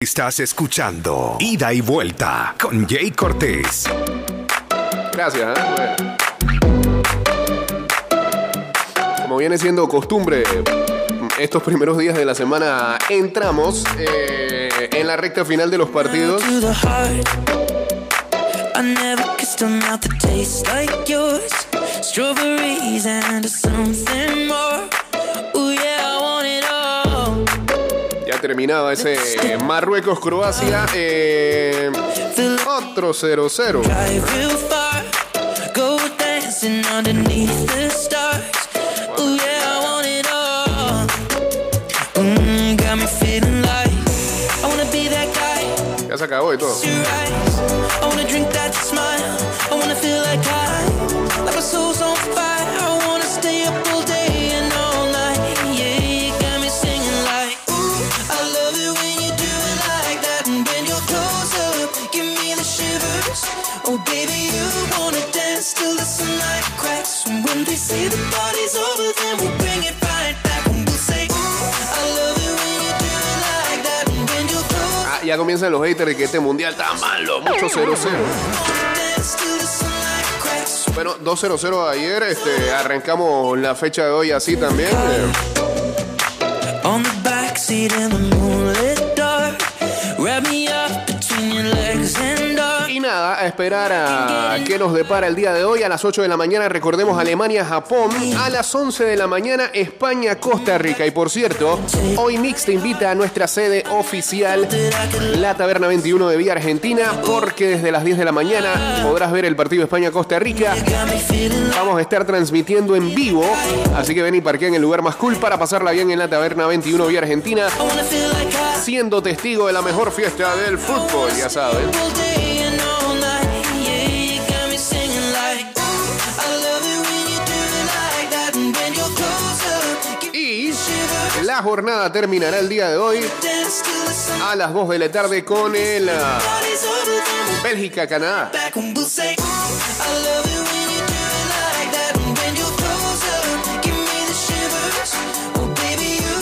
Estás escuchando Ida y Vuelta con Jay Cortés. Gracias. ¿eh? Bueno. Como viene siendo costumbre, estos primeros días de la semana entramos eh, en la recta final de los partidos. Like I wanna be that guy. Ya se acabó y todo. I wanna drink that smile. I wanna feel like I, like my soul's on fire. Comienzan los haters de que este mundial está malo. Mucho 0-0. dance till the sunlight cracks. Bueno, 2-0-0 ayer. Este, arrancamos la fecha de hoy así también. eh. Esperar a qué nos depara el día de hoy. A las 8 de la mañana recordemos Alemania-Japón. A las 11 de la mañana España-Costa Rica. Y por cierto, hoy Mix te invita a nuestra sede oficial, la Taberna 21 de Vía Argentina, porque desde las 10 de la mañana podrás ver el partido España-Costa Rica. Vamos a estar transmitiendo en vivo, así que ven y parquea en el lugar más cool para pasarla bien en la Taberna 21 Vía Argentina, siendo testigo de la mejor fiesta del fútbol, ya saben. Jornada terminará el día de hoy a las 2 de la tarde con el ah, Bélgica-Canadá.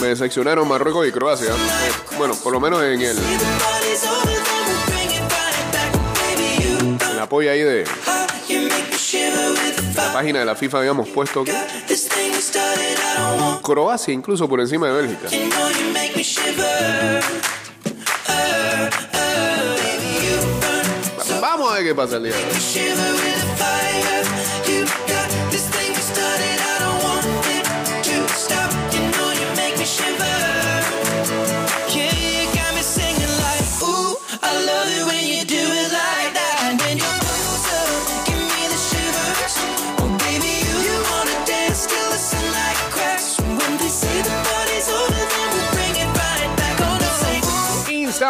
me decepcionaron Marruecos y Croacia. Eh, bueno, por lo menos en el, you el apoyo ahí de la página de la FIFA habíamos puesto que Croacia incluso por encima de Bélgica. Vamos a ver qué pasa el día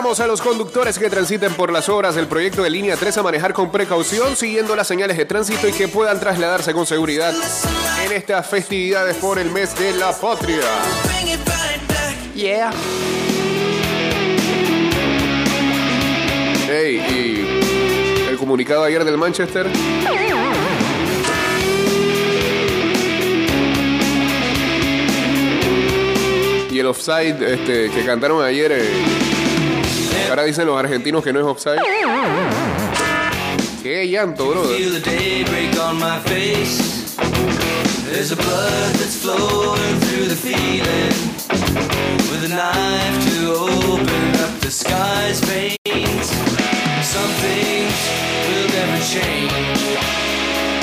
a los conductores que transiten por las obras del proyecto de línea 3 a manejar con precaución, siguiendo las señales de tránsito y que puedan trasladarse con seguridad en estas festividades por el mes de la patria. Yeah. Hey, y el comunicado ayer del Manchester. Y el offside este, que cantaron ayer. eh, ahora dicen los argentinos que no es offside. Qué llanto, brother. Feel the daybreak on my face. There's a blood that's flowing through the feeling. With a knife to open up the sky's veins. Some things will never change.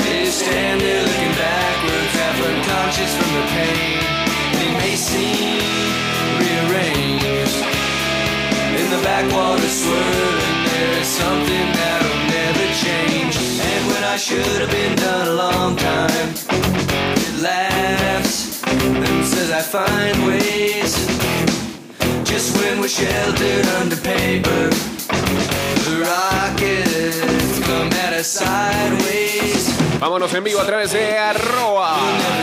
They stand there looking backwards, half unconscious from the pain. They may seem rearranged. The backwater swirling, there is something that'll never change. And when I should have been done a long time, it laughs and says I find ways. Just when we're sheltered under paper, the rockets come at us sideways. Vámonos en vivo a través de arroba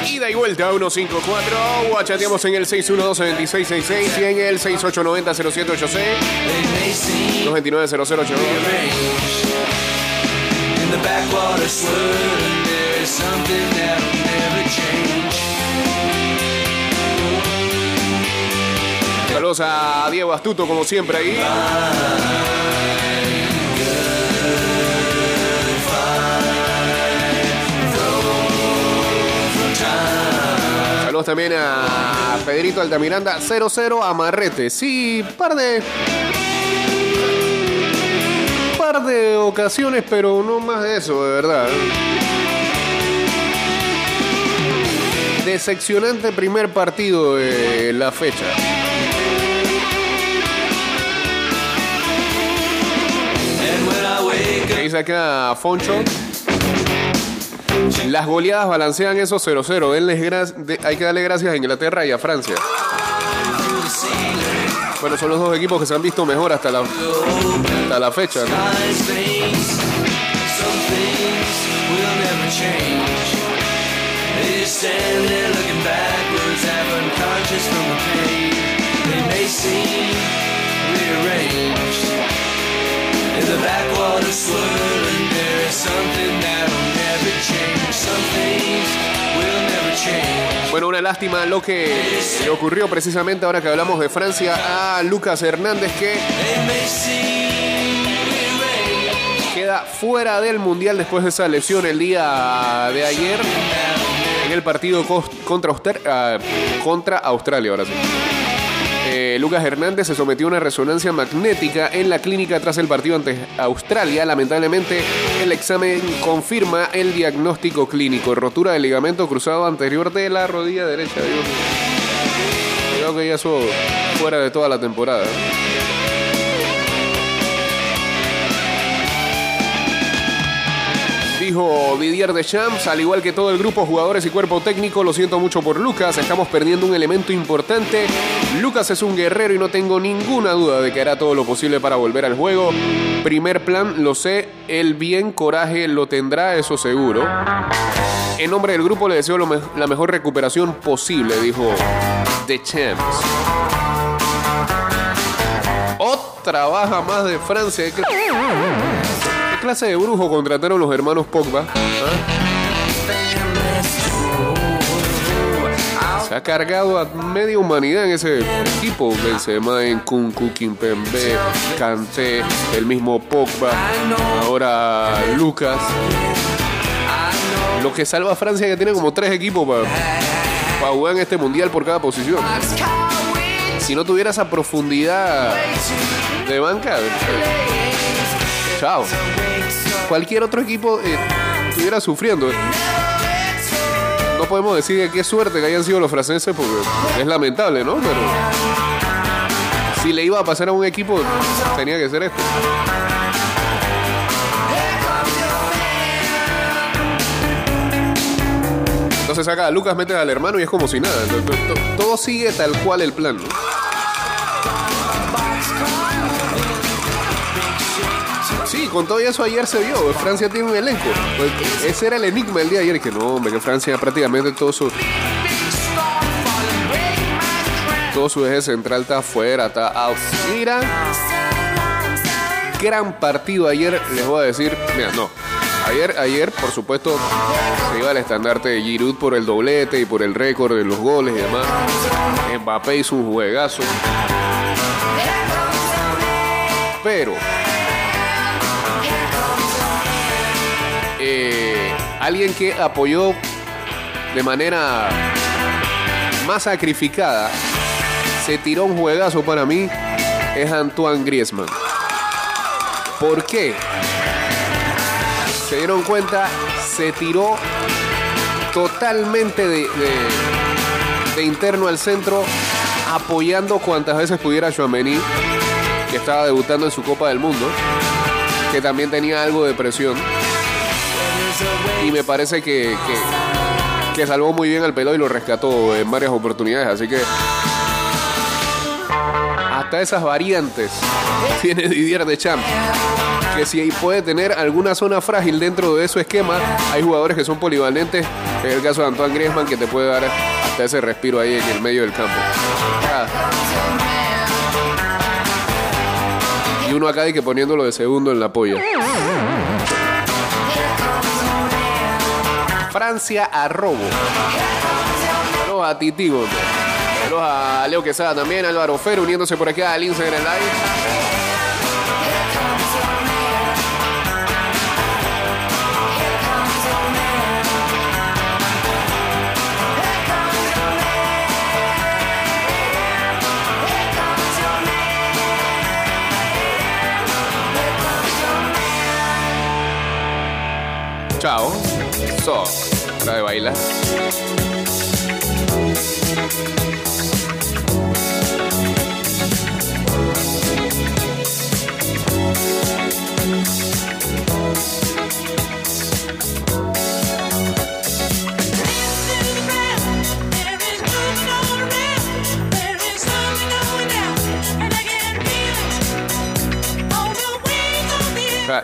ida y vuelta 154 o chateamos en el 612-2666 y en el 6890-0786 They may seem 229-0082 rearranged. In the backwater swirling, there is something that'll never change. Saludos Saludos a Diego Astuto, como siempre ahí. También a Pedrito Altamiranda 00 Amarrete. Sí, par de. Par de ocasiones, pero no más de eso, de verdad. Decepcionante primer partido de la fecha. Dice acá Foncho. Las goleadas balancean esos 0-0. Denles gra- de- Hay que darle gracias a Inglaterra y a Francia. Bueno, son los dos equipos que se han visto mejor hasta la, hasta la fecha. ¿no? Bueno, una lástima lo que le ocurrió precisamente ahora que hablamos de Francia a Lucas Hernández que queda fuera del Mundial después de esa lesión el día de ayer en el partido contra, ah, contra Australia. Ahora sí. Eh, Lucas Hernández se sometió a una resonancia magnética en la clínica tras el partido ante Australia. Lamentablemente, el examen confirma el diagnóstico clínico: rotura del ligamento cruzado anterior de la rodilla derecha. Creo que ya eso fuera de toda la temporada. Dijo Didier Deschamps, al igual que todo el grupo, jugadores y cuerpo técnico, lo siento mucho por Lucas, estamos perdiendo un elemento importante. Lucas es un guerrero y no tengo ninguna duda de que hará todo lo posible para volver al juego. Primer plan, lo sé, el bien coraje lo tendrá, eso seguro. En nombre del grupo le deseo la mejor recuperación posible, dijo Deschamps. Otra baja más de Francia. ¿Qué, qué clase de brujo contrataron los hermanos Pogba? ¿Ah? Se ha cargado a media humanidad en ese equipo. Benzema, en Kunku, Kimpembe, Kanté, el mismo Pogba, ahora Lucas. Lo que salva a Francia que tiene como tres equipos para jugar en este mundial por cada posición. Si no tuviera esa profundidad de banca, chao. Cualquier otro equipo eh, estuviera sufriendo. No podemos decir que qué suerte que hayan sido los franceses porque es lamentable, ¿no? Pero si le iba a pasar a un equipo, tenía que ser este. Entonces acá Lucas mete al hermano y es como si nada. To- to- to- Todo sigue tal cual el plan. Con todo eso ayer se vio. Francia tiene un elenco. Pues, ese era el enigma del día de ayer. Que no, hombre, que Francia prácticamente todo su. Todo su eje central está afuera, está out. Gran partido ayer, les voy a decir. Mira, no. Ayer, ayer, por supuesto, se iba al estandarte de Giroud por el doblete y por el récord de los goles y demás. Mbappé hizo un juegazo. Pero alguien que apoyó de manera más sacrificada, se tiró un juegazo para mí, es Antoine Griezmann. ¿Por qué? Se dieron cuenta, se tiró totalmente de, interno al centro, apoyando cuantas veces pudiera Chouameni, que estaba debutando en su Copa del Mundo, que también tenía algo de presión. Y me parece que, que, salvó muy bien al pelo y lo rescató en varias oportunidades. Así que hasta esas variantes tiene Didier Deschamps. Que si puede tener alguna zona frágil dentro de su esquema, hay jugadores que son polivalentes. Es el caso de Antoine Griezmann que te puede dar hasta ese respiro ahí en el medio del campo. Y uno acá y que poniéndolo de segundo en la polla. Francia a robo. No, a Titigo. Saludos a Leo Quesada también, Álvaro Fer uniéndose por acá al Instagram Live. Chao. So, hora de bailar.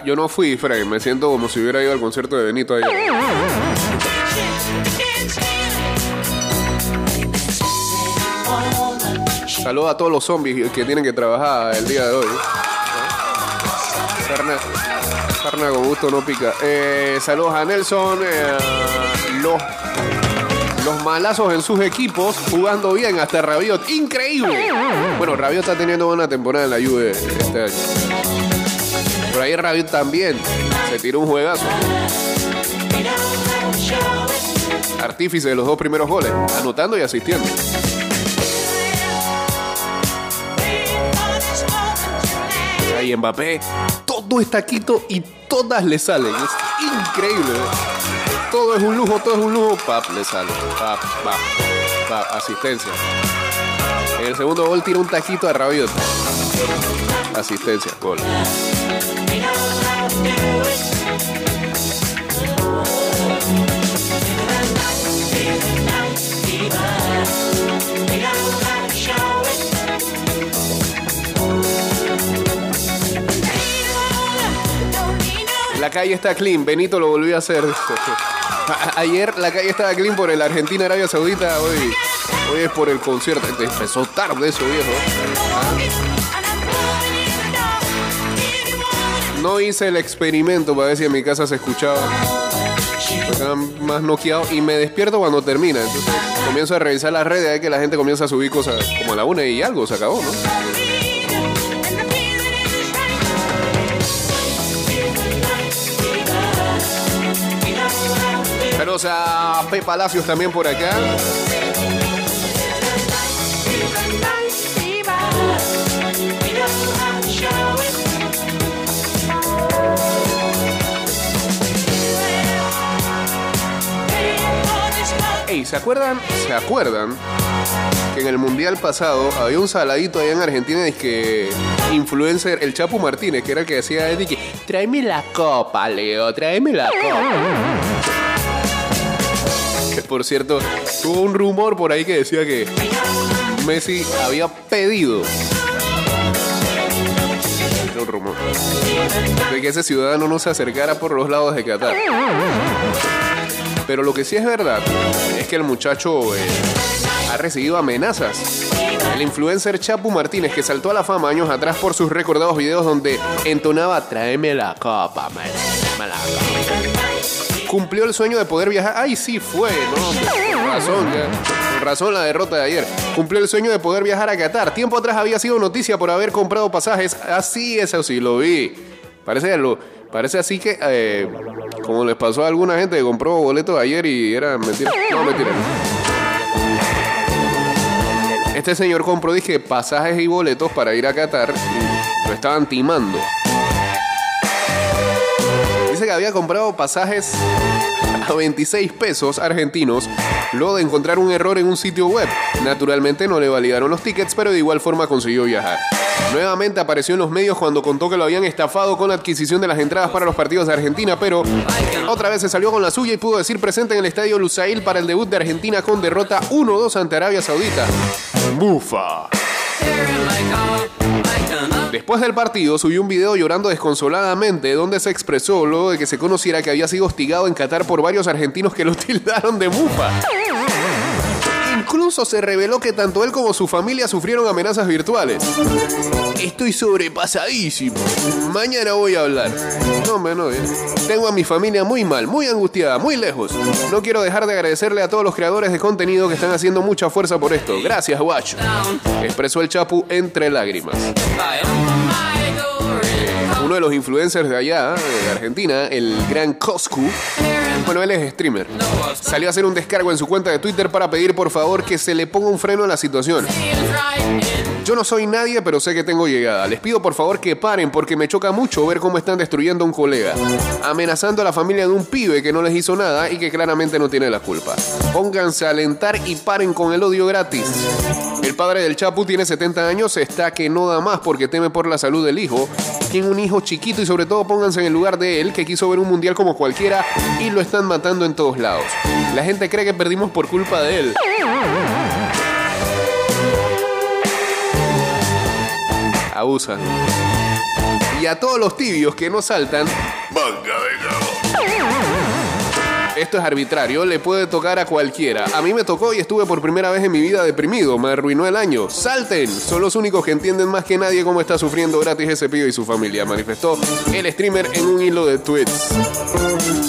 Yo no fui, Fred. Me siento como si hubiera ido al concierto de Benito ayer. Saludos a todos los zombies que tienen que trabajar el día de hoy. Carne, carne con gusto no pica. Eh, saludos a Nelson. eh, los, los malazos en sus equipos jugando bien hasta Rabiot. Increíble. Bueno, Rabiot está teniendo buena temporada en la Juve este año. Por ahí Rabiot también se tiró un juegazo. Artífice de los dos primeros goles, anotando y asistiendo. Ahí Mbappé, todo está quito y todas le salen. Es increíble. ¿eh? Todo es un lujo, todo es un lujo. Pap, le sale. Pap, pap, pap, asistencia. En el segundo gol tira un taquito a Rabiot. Asistencia, gol. La calle está clean, Benito lo volvió a hacer. Ayer la calle estaba clean por el Argentina-Arabia Saudita, hoy, hoy es por el concierto. Empezó tarde eso, viejo. No hice el experimento para ver si en mi casa se escuchaba. Más noqueado y me despierto cuando termina. Entonces comienzo a revisar las redes, hay que la gente comienza a subir cosas como a la una y algo, se acabó, ¿no? Saludos a P. Palacios también por acá. ¿Se acuerdan? ¿Se acuerdan? Que en el mundial pasado había un saladito allá en Argentina, es que influencer, el Chapo Martínez, que era el que decía de que tráeme la copa, Leo, tráeme la copa. Que por cierto, hubo un rumor por ahí que decía que Messi había pedido. Un rumor. De que ese ciudadano no se acercara por los lados de Qatar. Pero lo que sí es verdad es que el muchacho eh, ha recibido amenazas. El influencer Chapu Martínez, que saltó a la fama años atrás por sus recordados videos donde entonaba Tráeme la copa, man. Tráeme la copa". Cumplió el sueño de poder viajar. Ay, sí fue, ¿no? Con razón, ya. Con razón la derrota de ayer. Cumplió el sueño de poder viajar a Qatar. Tiempo atrás había sido noticia por haber comprado pasajes. Así, eso sí, lo vi. Parece, lo, parece así que, eh, como les pasó a alguna gente compró boletos ayer y era mentira. No, mentira. Este señor compró, dije, pasajes y boletos para ir a Qatar lo estaban timando. Dice que había comprado pasajes a 26 pesos argentinos luego de encontrar un error en un sitio web. Naturalmente no le validaron los tickets, pero de igual forma consiguió viajar. Nuevamente apareció en los medios cuando contó que lo habían estafado con la adquisición de las entradas para los partidos de Argentina, pero otra vez se salió con la suya y pudo decir presente en el estadio Lusail para el debut de Argentina con derrota 1-2 ante Arabia Saudita. Bufa. Después del partido subió un video llorando desconsoladamente donde se expresó luego de que se conociera que había sido hostigado en Qatar por varios argentinos que lo tildaron de mufa. Incluso se reveló que tanto él como su familia sufrieron amenazas virtuales. Estoy sobrepasadísimo. Mañana voy a hablar. No, no. eh. Tengo a mi familia muy mal, muy angustiada, muy lejos. No quiero dejar de agradecerle a todos los creadores de contenido que están haciendo mucha fuerza por esto. Gracias, guacho. Expresó el Chapu entre lágrimas. Uno de los influencers de allá, de Argentina, el gran Coscu, bueno, él es streamer, salió a hacer un descargo en su cuenta de Twitter para pedir por favor que se le ponga un freno a la situación. Yo no soy nadie, pero sé que tengo llegada. Les pido por favor que paren porque me choca mucho ver cómo están destruyendo a un colega, amenazando a la familia de un pibe que no les hizo nada y que claramente no tiene la culpa. Pónganse a alentar y paren con el odio gratis. El padre del Chapu tiene 70 años, está que no da más porque teme por la salud del hijo. Tiene un hijo chiquito y sobre todo pónganse en el lugar de él que quiso ver un mundial como cualquiera y lo están matando en todos lados. La gente cree que perdimos por culpa de él. Abusan. Y a todos los tibios que no saltan, de cabo. Esto es arbitrario, le puede tocar a cualquiera. A mí me tocó y estuve por primera vez en mi vida deprimido, me arruinó el año. ¡Salten! Son los únicos que entienden más que nadie cómo está sufriendo gratis ese y su familia, manifestó el streamer en un hilo de tweets.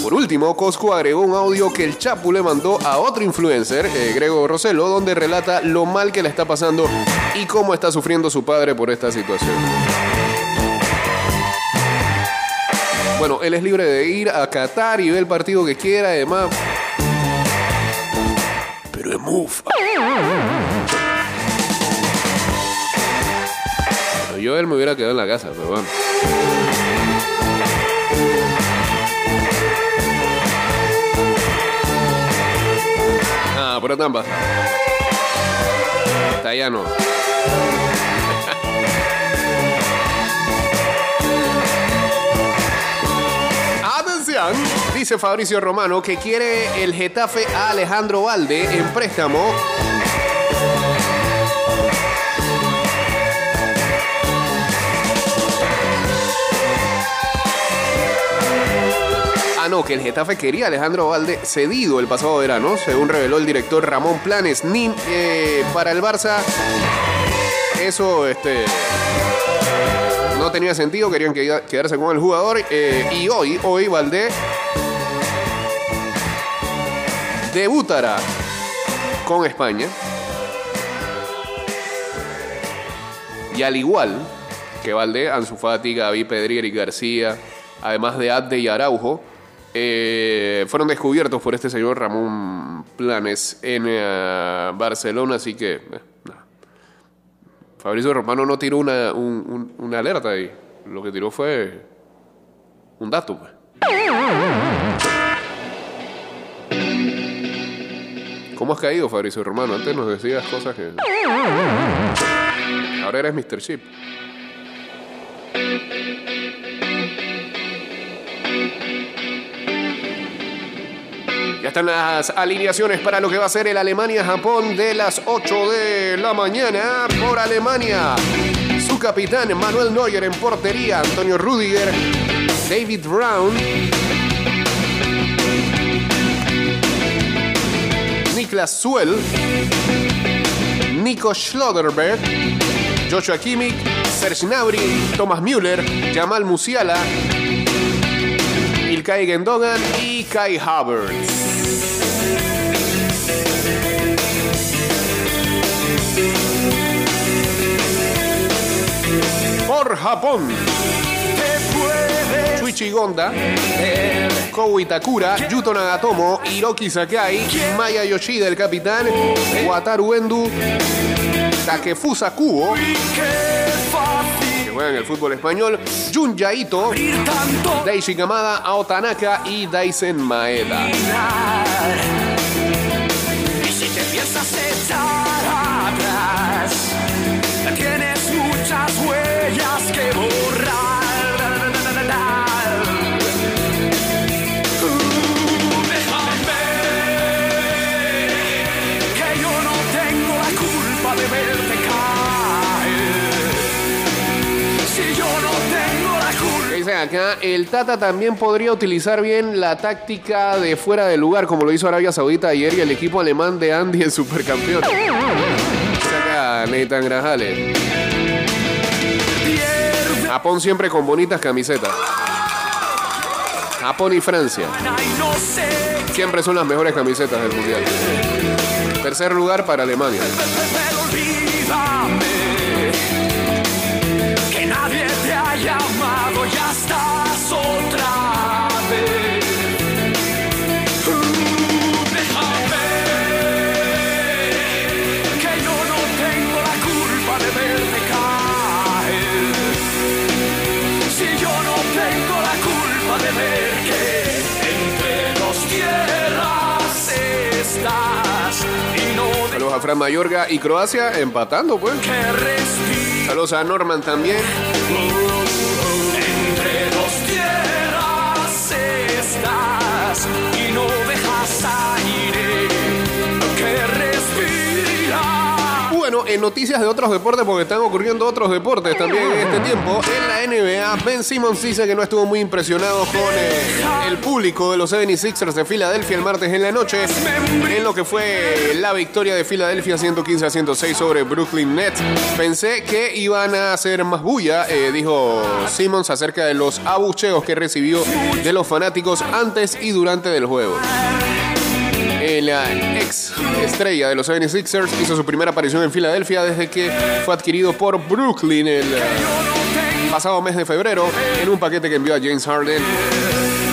Por último, Cosco agregó un audio que el Chapu le mandó a otro influencer, eh, Grego Roselo, donde relata lo mal que le está pasando y cómo está sufriendo su padre por esta situación. Bueno, él es libre de ir a Qatar y ver el partido que quiera, además. Pero es mufa. Pero yo él me hubiera quedado en la casa, pero bueno. Ah, por Tampa. Está dice Fabricio Romano que quiere el Getafe a Alejandro Valde en préstamo. Ah, no, que el Getafe quería a Alejandro Valde cedido el pasado verano, según reveló el director Ramón Planes. Nin, eh, para el Barça, eso, este no tenía sentido, querían que- quedarse con el jugador. eh, y hoy, hoy Valdé debutará con España. Y al igual que Valdé, Ansu Fati, Gaby, Pedri, Eric García, además de Abde y Araujo, eh, fueron descubiertos por este señor Ramón Planes en eh, Barcelona, así que... Fabricio Romano no tiró una, un- un- una alerta ahí. Lo que tiró fue un dato. pues. ¿Cómo has caído, Fabricio Romano? Antes nos decías cosas que... Ahora eres Mr. Chip. Están las alineaciones para lo que va a ser el Alemania-Japón de las 8 de la mañana por Alemania. Su capitán Manuel Neuer en portería, Antonio Rudiger, David Brown, Niklas Suel, Nico Schlotterberg, Joshua Kimmich, Serge Gnabry, Thomas Müller, Jamal Musiala, Ilkay Gendogan y Kai Havertz. Por Japón. Shuichi Gonda, Kou Itakura, Yuto Nagatomo, Hiroki Sakai, Maya Yoshida, el capitán, Wataru Endu, Takefusa Kubo, que juega en el fútbol español, Jun Yaito, Daishi Kamada, Ao Tanaka y Daisen Maeda. Y si te piensas echar acá, el Tata también podría utilizar bien la táctica de fuera de lugar, como lo hizo Arabia Saudita ayer y el equipo alemán de Andy en Supercampeón. Saca. Japón siempre con bonitas camisetas. Japón y Francia. Siempre son las mejores camisetas del mundial. Tercer lugar para Alemania. Ya estás otra vez. Uh, Déjame que yo no tengo la culpa de verte caer. Si yo no tengo la culpa de ver que entre dos tierras estás y no Saludos a Fran Mayorga y Croacia empatando, pues. que. Saludos a Norman también. En noticias de otros deportes, porque están ocurriendo otros deportes también en este tiempo, en la NBA, Ben Simmons dice que no estuvo muy impresionado con eh, el público de los 76ers de Filadelfia el martes en la noche, en lo que fue la victoria de Filadelfia 115 a 106 sobre Brooklyn Nets. Pensé que iban a hacer más bulla, eh, dijo Simmons acerca de los abucheos que recibió de los fanáticos antes y durante del juego. El ex estrella de los 76ers hizo su primera aparición en Filadelfia desde que fue adquirido por Brooklyn el eh, pasado mes de febrero en un paquete que envió a James Harden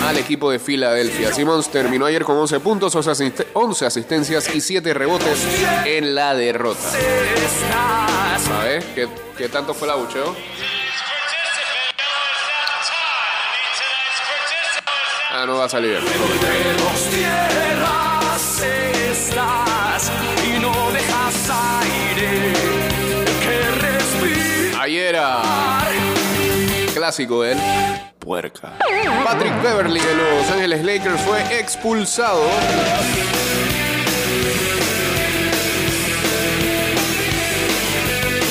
al equipo de Filadelfia. Simmons terminó ayer con 11 puntos, 11 asist- 11 asistencias y 7 rebotes en la derrota. ¿Sabes qué, qué tanto fue el abucheo? Ah, no va a salir. Clásico él. Puerca. Patrick Beverly de Los Ángeles Lakers fue expulsado.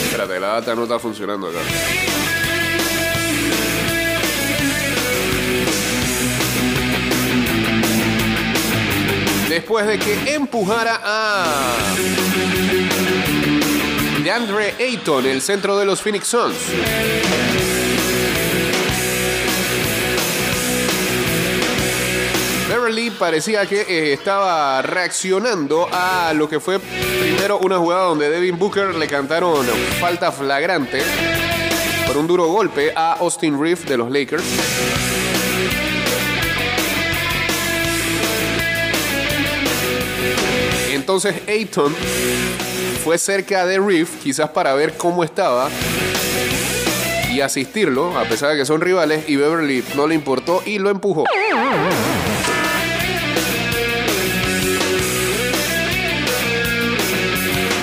Espérate, la data no está funcionando acá. Después de que empujara a DeAndre Ayton, el centro de los Phoenix Suns. Beverly parecía que eh, estaba reaccionando a lo que fue primero una jugada donde Devin Booker le cantaron falta flagrante por un duro golpe a Austin Reeves de los Lakers. Entonces Ayton fue cerca de Reeves, quizás para ver cómo estaba y asistirlo, a pesar de que son rivales, y Beverly no le importó y lo empujó.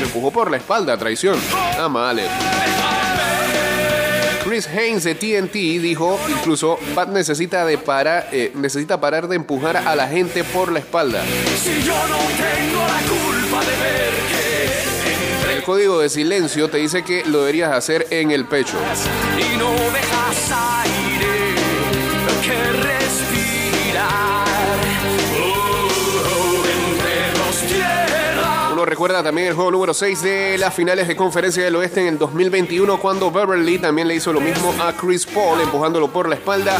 Empujó por la espalda, traición. Ah, vale. Chris Haynes de TNT dijo incluso Pat necesita de parar, eh, necesita parar de empujar a la gente por la espalda. Si yo no tengo la culpa de ver El código de silencio te dice que lo deberías hacer en el pecho. y no dejas aire recuerda también el juego número 6 de las finales de Conferencia del Oeste en el 2021 cuando Beverly también le hizo lo mismo a Chris Paul empujándolo por la espalda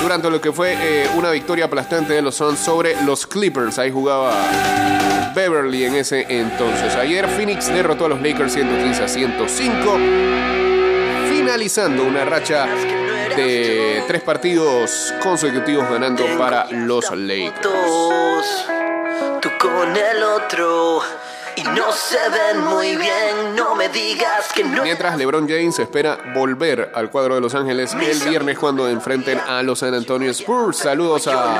durante lo que fue eh, una victoria aplastante de los Suns sobre los Clippers. Ahí jugaba Beverly en ese entonces. Ayer Phoenix derrotó a los Lakers 115 a 105 finalizando una racha de tres partidos consecutivos ganando para los Lakers. Fotos, tú con el otro y no se ven muy bien. No me digas que no. Mientras LeBron James espera volver al cuadro de Los Ángeles el viernes cuando enfrenten a los San Antonio Spurs. Saludos a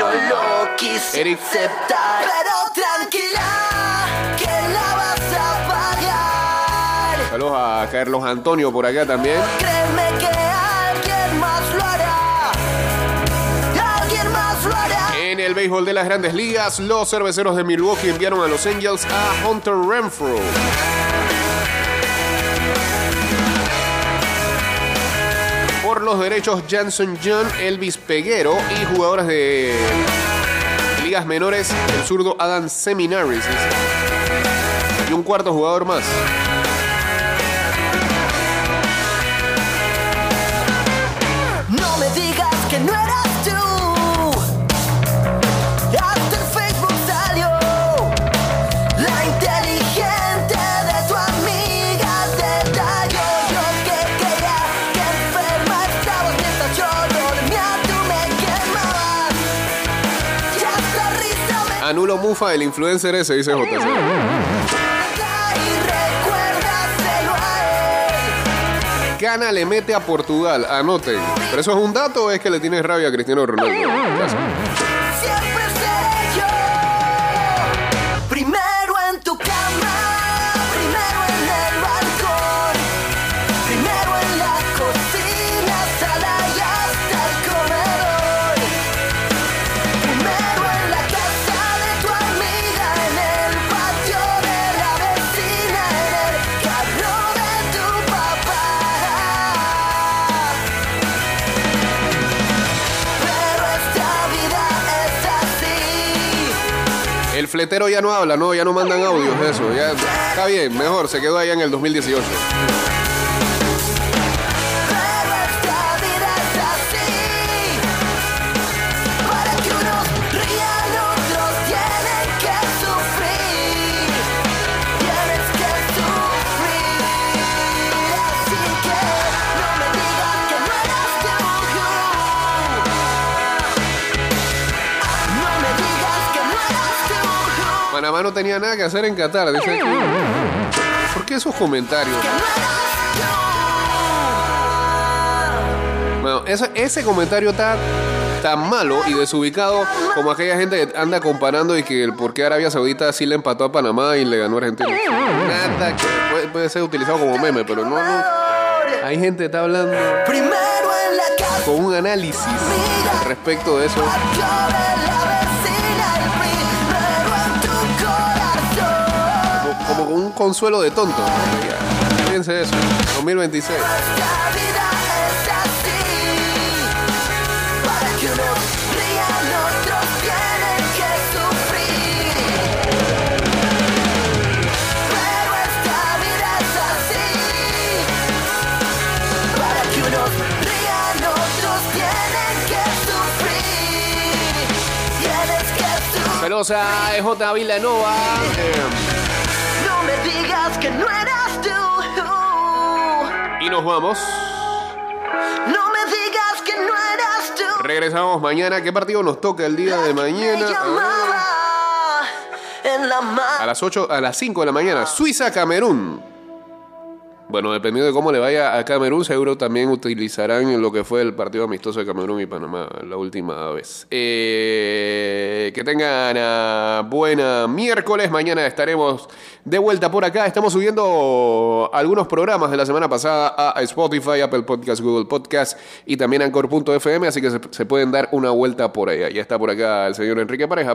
Eric. aceptar, pero tranquila que la vas a pagar. saludos a Carlos Antonio por acá también. El béisbol de las Grandes Ligas, los cerveceros de Milwaukee enviaron a los Angels a Hunter Renfro. por los derechos, Janson John, Elvis Peguero y jugadores de ligas menores, el zurdo Adam Seminaris. Y un cuarto jugador más. No me digas que no eras Anulo Mufa, el influencer ese, dice JC. Gana le mete a Portugal, anoten. ¿Pero eso es un dato o es que le tienes rabia a Cristiano Ronaldo? ¿Qué fletero ya no habla, no, ya no mandan audios, eso. Ya, está bien, mejor, se quedó allá en el 2018. Panamá no tenía nada que hacer en Qatar, dice. ¿Por qué esos comentarios? Bueno, ese, ese comentario está tan malo y desubicado como aquella gente que anda comparando y que el por qué Arabia Saudita sí le empató a Panamá y le ganó a Argentina. Nada que puede, puede ser utilizado como meme, pero no, no. Hay gente que está hablando con un análisis respecto de eso. Tienen que sufrir. Tienes que sufrir. Saludos a EJ Villanova. eh, nos vamos. No me digas que no eras tú. Regresamos mañana. ¿Qué partido nos toca el día de mañana? A las 8, a las 5 de la mañana. Suiza-Camerún. Bueno, dependiendo de cómo le vaya a Camerún, seguro también utilizarán lo que fue el partido amistoso de Camerún y Panamá la última vez. Eh, que tengan ah, buena miércoles. Mañana estaremos de vuelta por acá. Estamos subiendo algunos programas de la semana pasada a Spotify, Apple Podcast, Google Podcast y también Anchor.fm, así que se, se pueden dar una vuelta por allá. Ya está por acá el señor Enrique Pareja.